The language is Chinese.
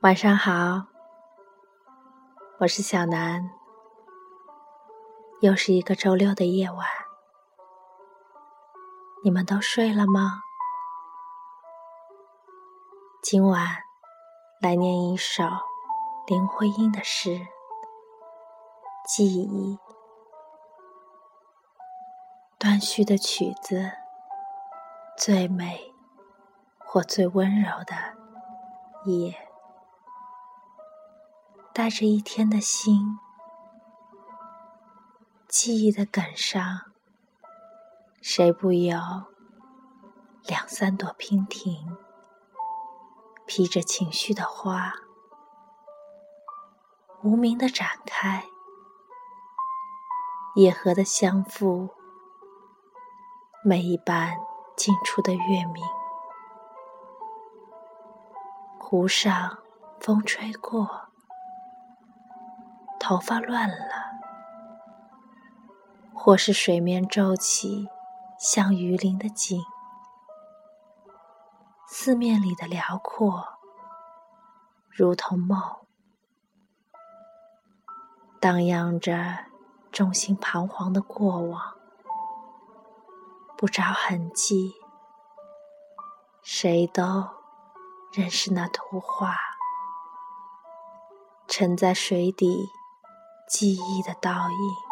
晚上好，我是小南。又是一个周六的夜晚，你们都睡了吗？今晚来念一首林徽因的诗《记忆》。断续的曲子，最美或最温柔的夜。带着一天的心，记忆的梗上，谁不有两三朵娉婷，披着情绪的花，无名的展开，野荷的相附，每一瓣近处的月明，湖上风吹过。头发乱了，或是水面皱起像鱼鳞的景，四面里的辽阔如同梦，荡漾着众心彷徨的过往，不着痕迹，谁都认识那图画，沉在水底。记忆的倒影。